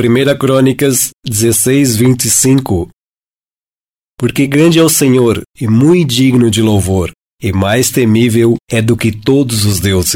1 Crônicas 16, 25 Porque grande é o Senhor e muito digno de louvor, e mais temível é do que todos os deuses.